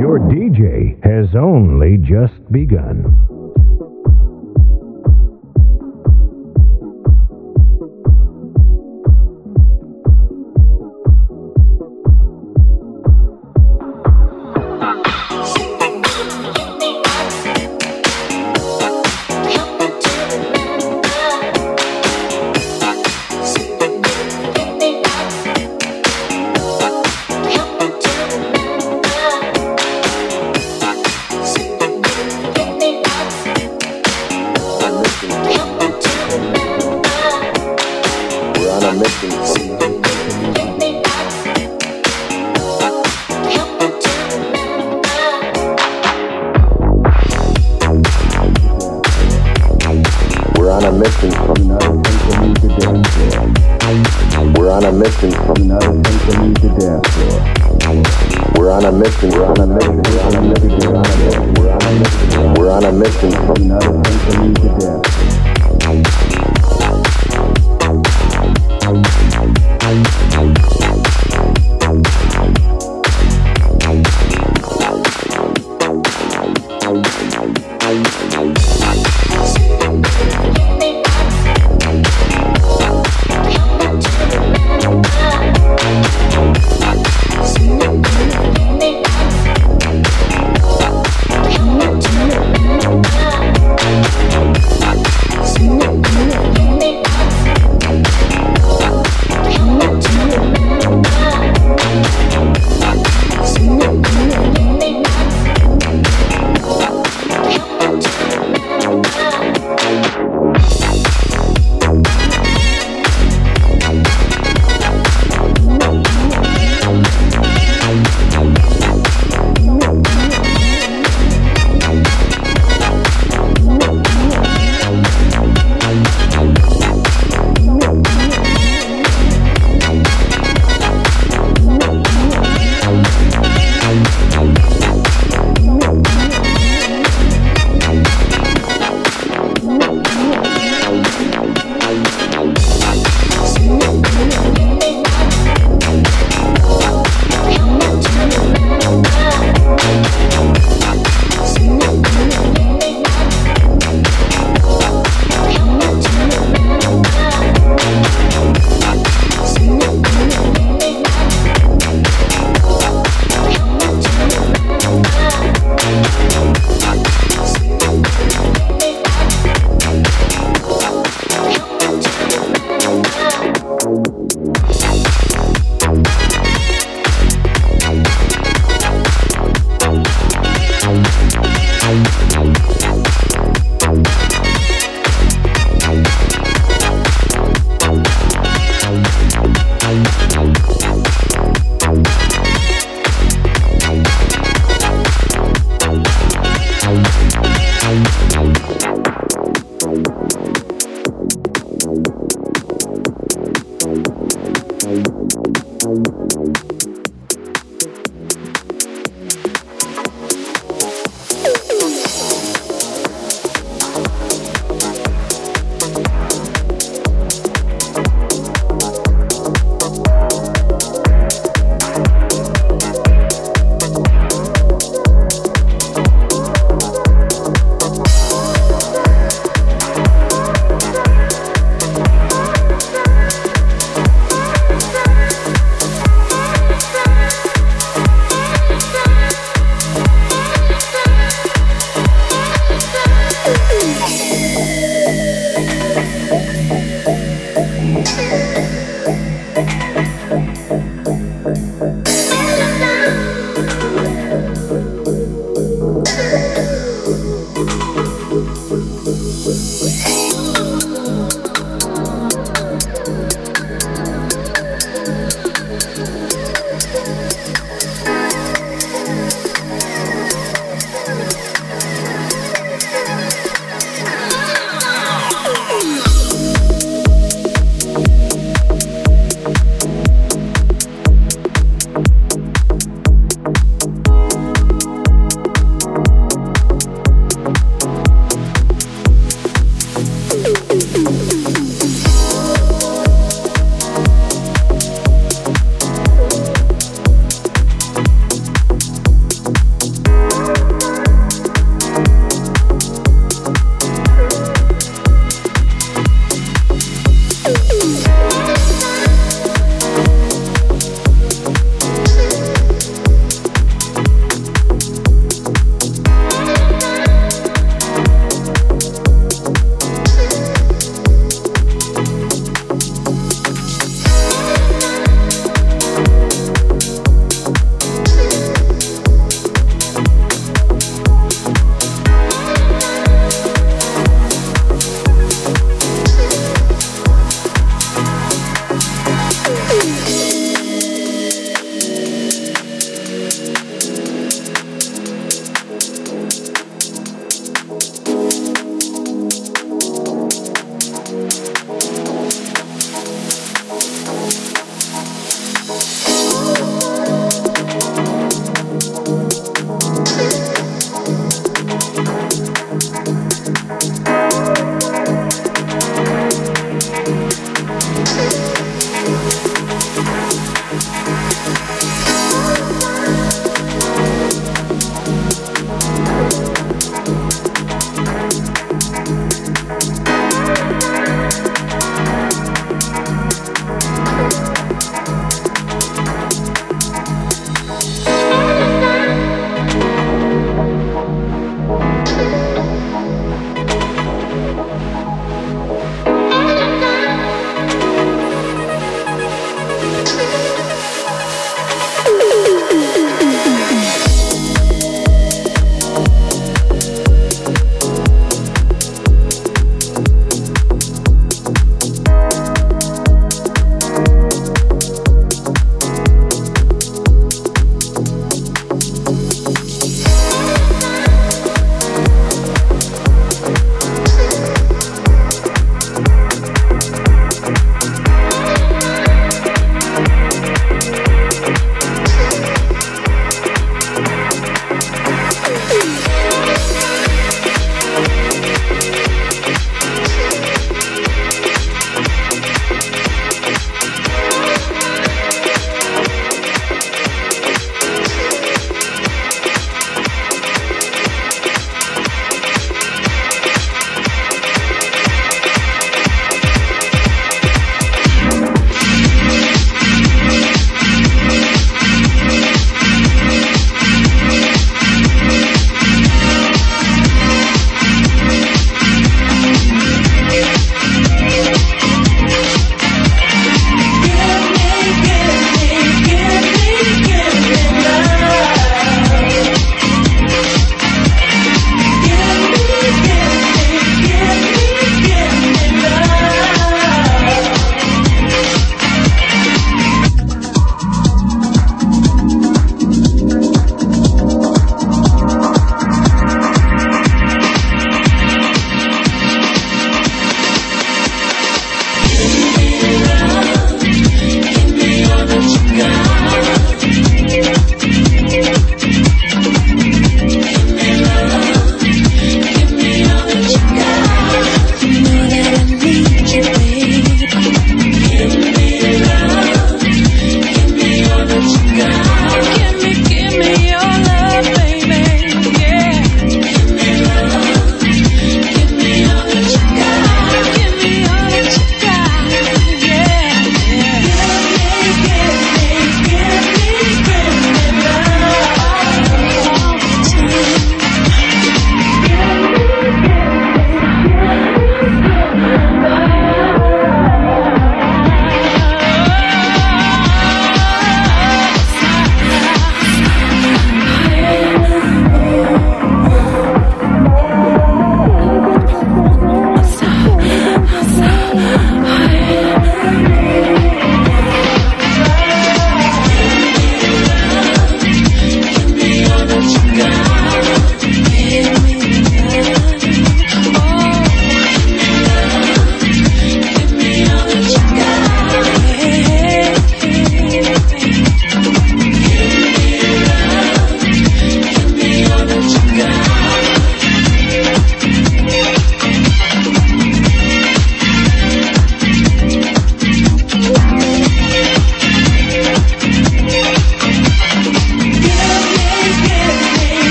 Your DJ has only just begun.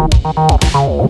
Oh,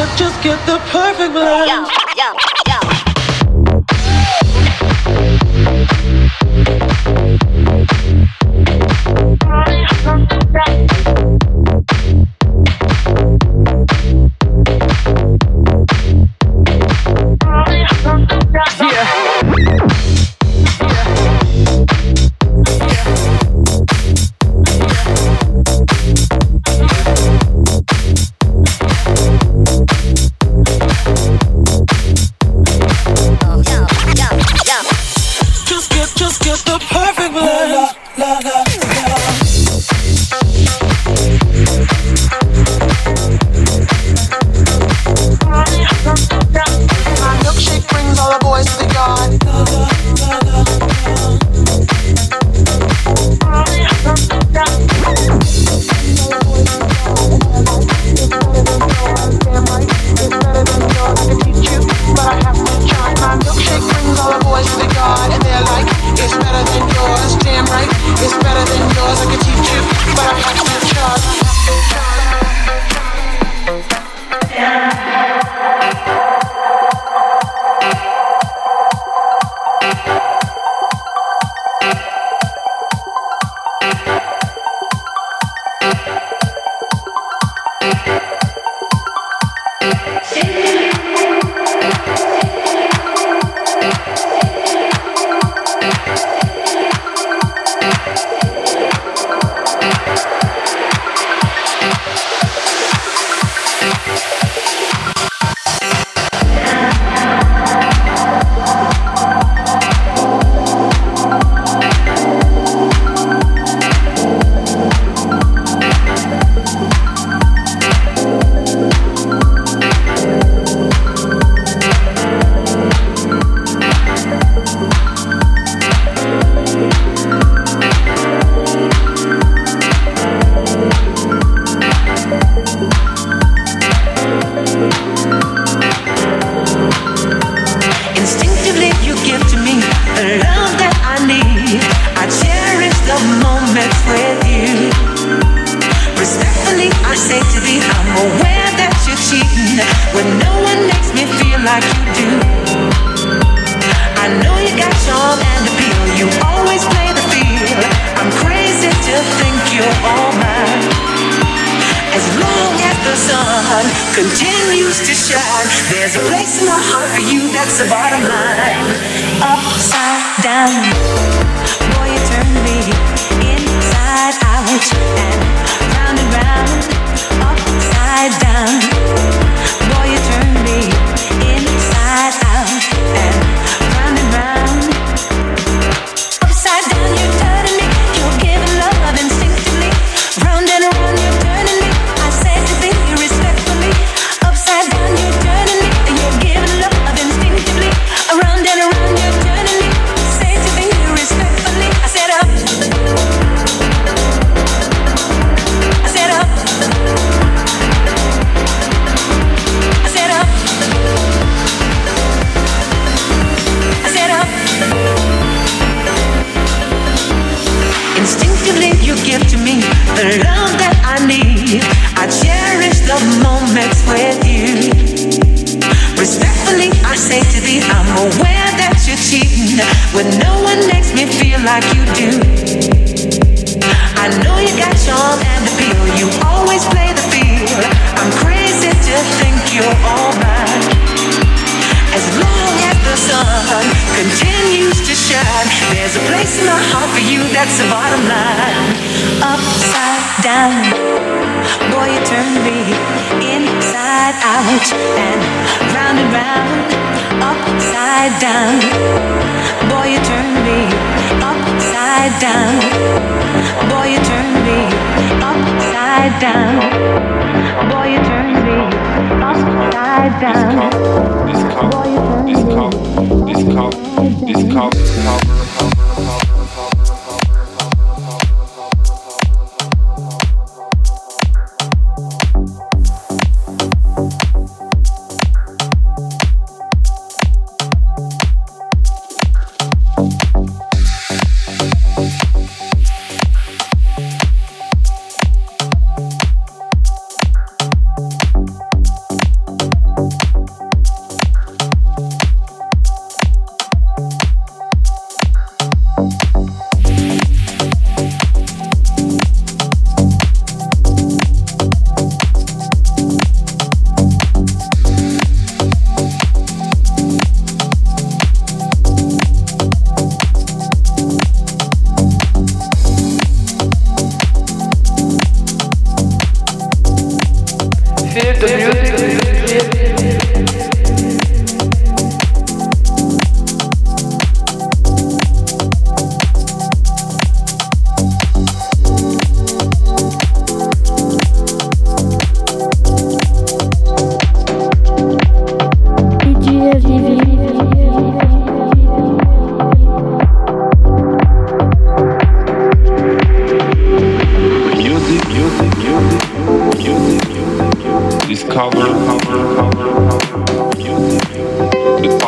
Boy, you turn me upside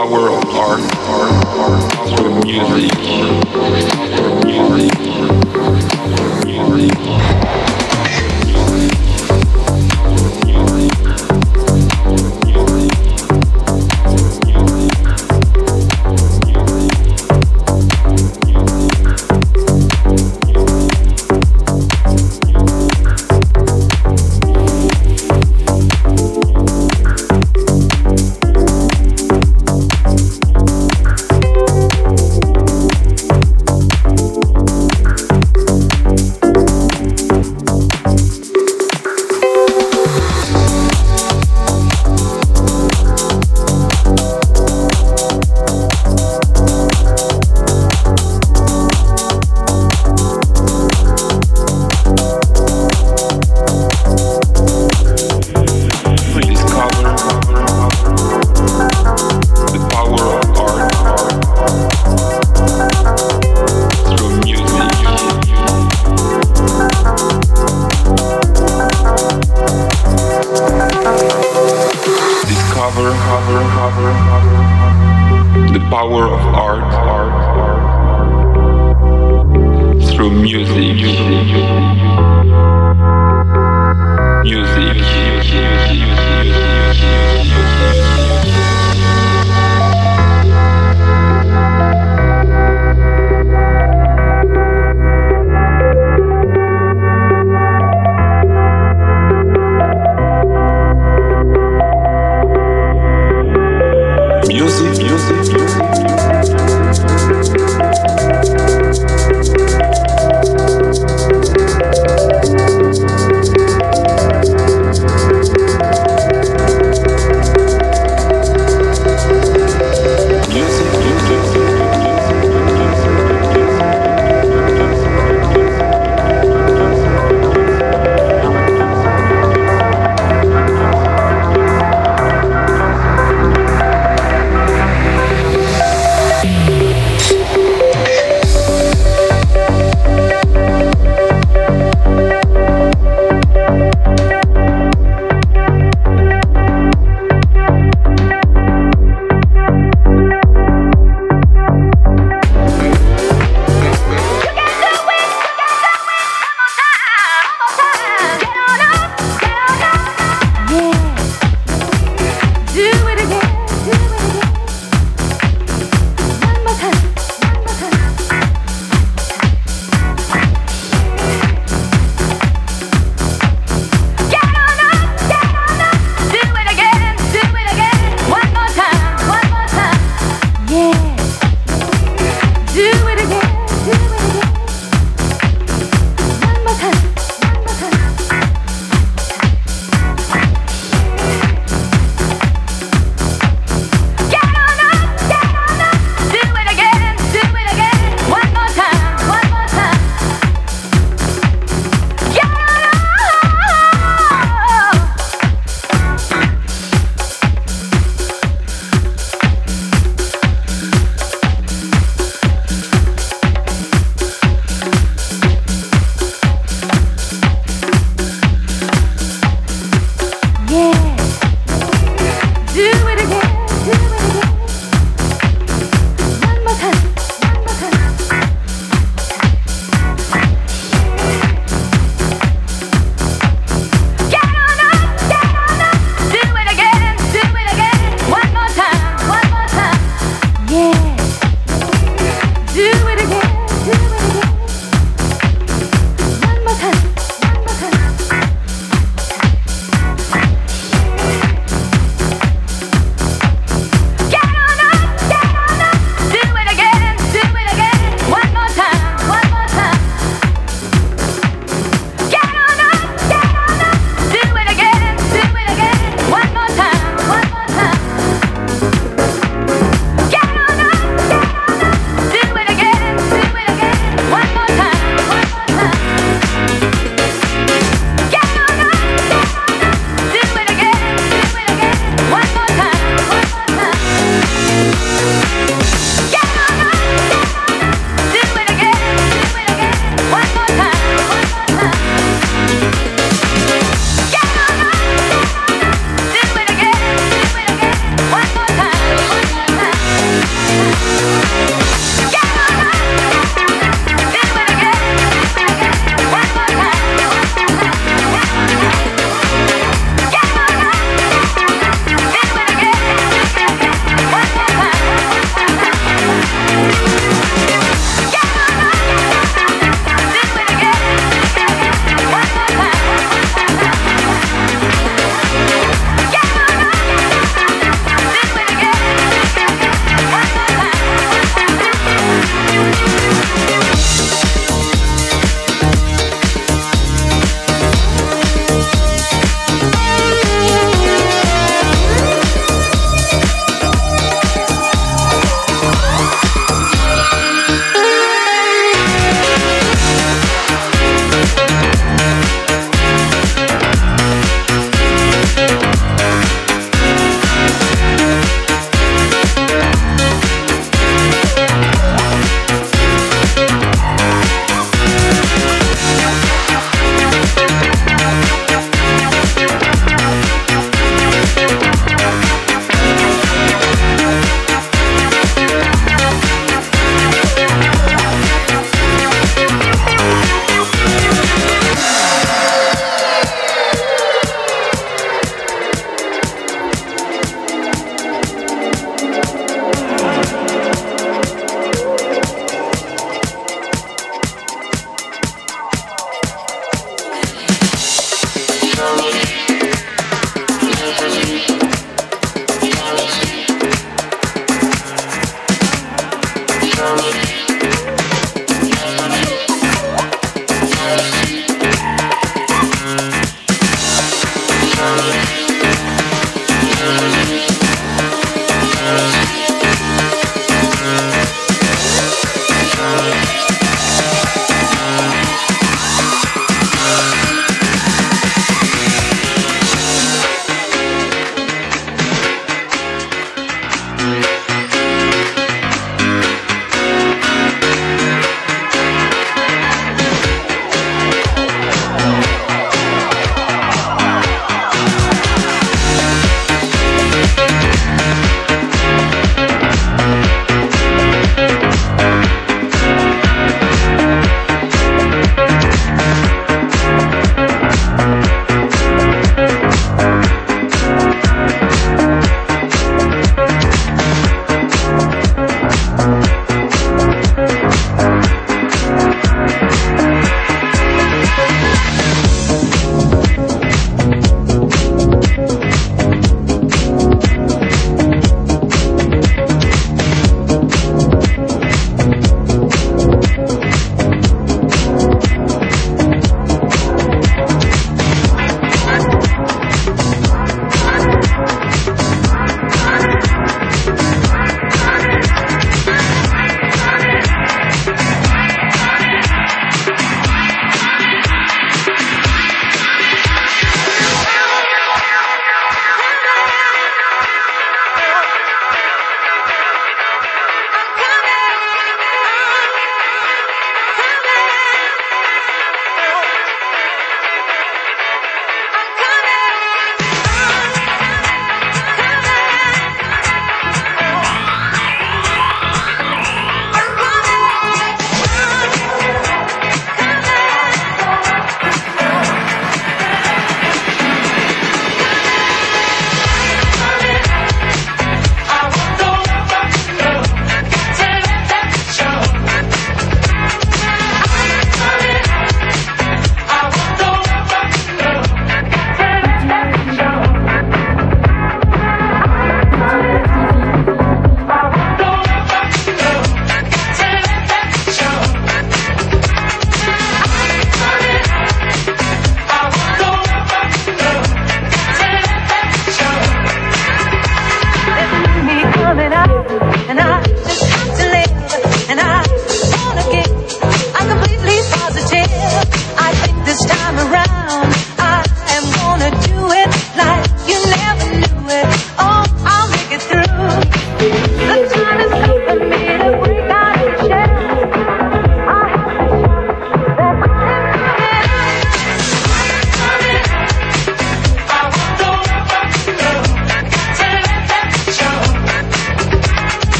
power of art, art, art. Of music,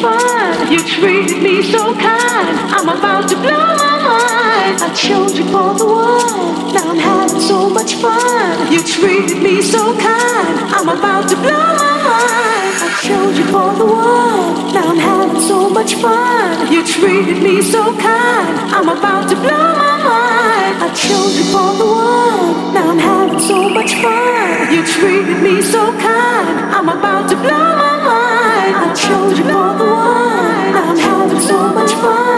fun. You treated me so kind. I'm about to blow my mind. I chose you for the one. Now I'm having so much fun. You treated me so kind. I'm about to blow my mind. I chose you for the one. Now I'm having so much fun. You treated me so kind. I'm about to blow my mind. I chose you for the one. Now I'm having so much fun. You treated me so kind. I'm about to blow my mind showed you for the one. I'm having so much fun.